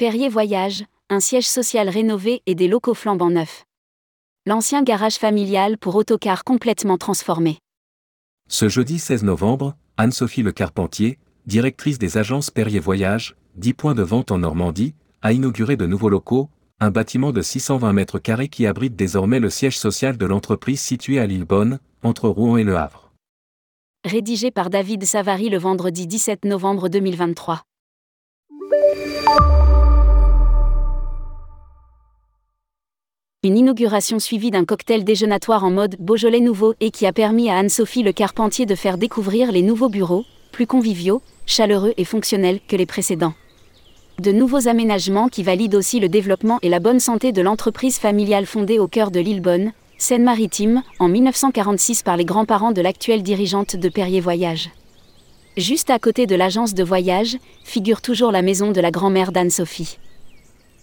Perrier Voyage, un siège social rénové et des locaux flambant neufs. L'ancien garage familial pour autocars complètement transformé. Ce jeudi 16 novembre, Anne-Sophie Le Carpentier, directrice des agences Perrier Voyage, 10 points de vente en Normandie, a inauguré de nouveaux locaux, un bâtiment de 620 mètres carrés qui abrite désormais le siège social de l'entreprise située à Lillebonne, entre Rouen et Le Havre. Rédigé par David Savary le vendredi 17 novembre 2023. Une inauguration suivie d'un cocktail déjeunatoire en mode Beaujolais nouveau et qui a permis à Anne-Sophie Le Carpentier de faire découvrir les nouveaux bureaux, plus conviviaux, chaleureux et fonctionnels que les précédents de nouveaux aménagements qui valident aussi le développement et la bonne santé de l'entreprise familiale fondée au cœur de l'île Bonne, Seine-Maritime, en 1946 par les grands-parents de l'actuelle dirigeante de Perrier Voyage. Juste à côté de l'agence de voyage, figure toujours la maison de la grand-mère d'Anne-Sophie.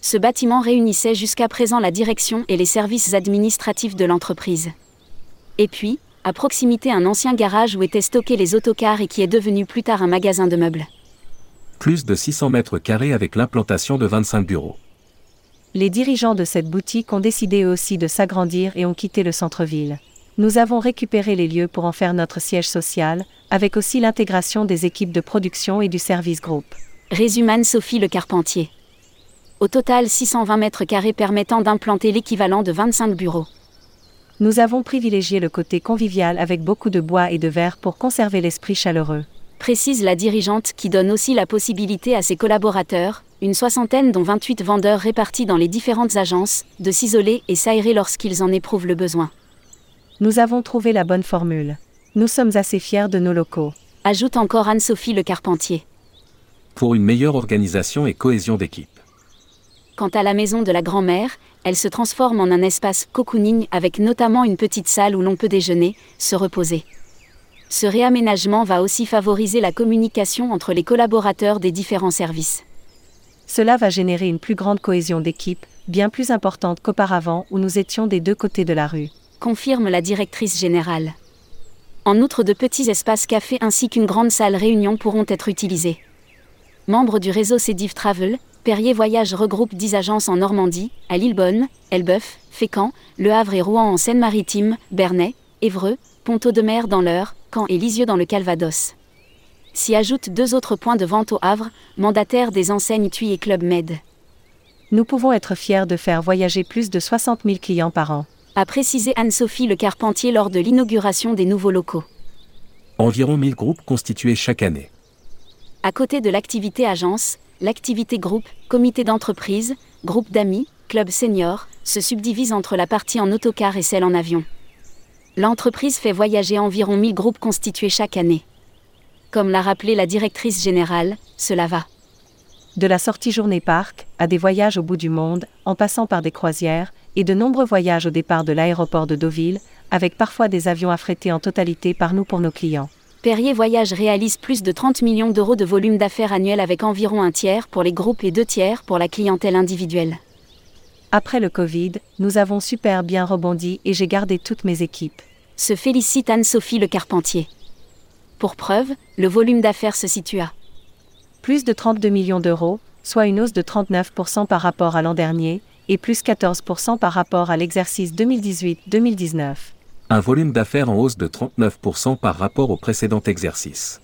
Ce bâtiment réunissait jusqu'à présent la direction et les services administratifs de l'entreprise. Et puis, à proximité un ancien garage où étaient stockés les autocars et qui est devenu plus tard un magasin de meubles plus de 600 mètres carrés avec l'implantation de 25 bureaux. Les dirigeants de cette boutique ont décidé aussi de s'agrandir et ont quitté le centre-ville. Nous avons récupéré les lieux pour en faire notre siège social, avec aussi l'intégration des équipes de production et du service groupe. Résume Anne-Sophie Le Carpentier. Au total 620 mètres carrés permettant d'implanter l'équivalent de 25 bureaux. Nous avons privilégié le côté convivial avec beaucoup de bois et de verre pour conserver l'esprit chaleureux précise la dirigeante qui donne aussi la possibilité à ses collaborateurs, une soixantaine dont 28 vendeurs répartis dans les différentes agences, de s'isoler et s'aérer lorsqu'ils en éprouvent le besoin. Nous avons trouvé la bonne formule. Nous sommes assez fiers de nos locaux. Ajoute encore Anne-Sophie Le Carpentier. Pour une meilleure organisation et cohésion d'équipe. Quant à la maison de la grand-mère, elle se transforme en un espace cocooning avec notamment une petite salle où l'on peut déjeuner, se reposer. Ce réaménagement va aussi favoriser la communication entre les collaborateurs des différents services. Cela va générer une plus grande cohésion d'équipe, bien plus importante qu'auparavant où nous étions des deux côtés de la rue. Confirme la directrice générale. En outre, de petits espaces cafés ainsi qu'une grande salle réunion pourront être utilisés. Membre du réseau Cédiv Travel, Perrier Voyage regroupe 10 agences en Normandie, à Lillebonne, Elbeuf, Fécamp, Le Havre et Rouen en Seine-Maritime, Bernay, Évreux, Ponto de Mer dans l'Eure, Caen et Lisieux dans le Calvados. S'y ajoutent deux autres points de vente au Havre, mandataires des enseignes TUI et Club Med. Nous pouvons être fiers de faire voyager plus de 60 000 clients par an. A précisé Anne-Sophie Le Carpentier lors de l'inauguration des nouveaux locaux. Environ 1000 groupes constitués chaque année. À côté de l'activité agence, l'activité groupe, comité d'entreprise, groupe d'amis, club senior, se subdivise entre la partie en autocar et celle en avion l'entreprise fait voyager environ 1000 groupes constitués chaque année. Comme l'a rappelé la directrice générale, cela va. De la sortie journée parc, à des voyages au bout du monde, en passant par des croisières, et de nombreux voyages au départ de l'aéroport de Deauville, avec parfois des avions affrétés en totalité par nous pour nos clients. Perrier Voyage réalise plus de 30 millions d'euros de volume d'affaires annuel avec environ un tiers pour les groupes et deux tiers pour la clientèle individuelle. Après le Covid, nous avons super bien rebondi et j'ai gardé toutes mes équipes se félicite Anne-Sophie Le Carpentier. Pour preuve, le volume d'affaires se situe à plus de 32 millions d'euros, soit une hausse de 39% par rapport à l'an dernier, et plus 14% par rapport à l'exercice 2018-2019. Un volume d'affaires en hausse de 39% par rapport au précédent exercice.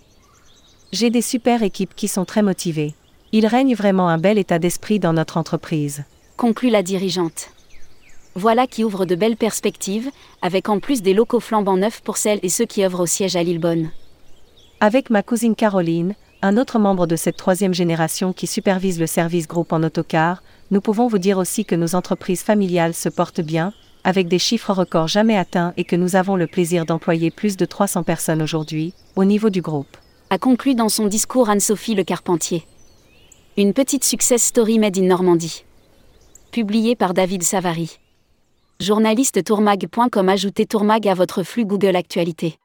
J'ai des super équipes qui sont très motivées. Il règne vraiment un bel état d'esprit dans notre entreprise. Conclut la dirigeante. Voilà qui ouvre de belles perspectives, avec en plus des locaux flambant neufs pour celles et ceux qui œuvrent au siège à Lillebonne. Avec ma cousine Caroline, un autre membre de cette troisième génération qui supervise le service groupe en autocar, nous pouvons vous dire aussi que nos entreprises familiales se portent bien, avec des chiffres records jamais atteints et que nous avons le plaisir d'employer plus de 300 personnes aujourd'hui, au niveau du groupe. A conclu dans son discours Anne-Sophie Le Carpentier. Une petite success story made in Normandie. Publiée par David Savary. Journaliste tourmag.com Ajoutez Tourmag à votre flux Google Actualité.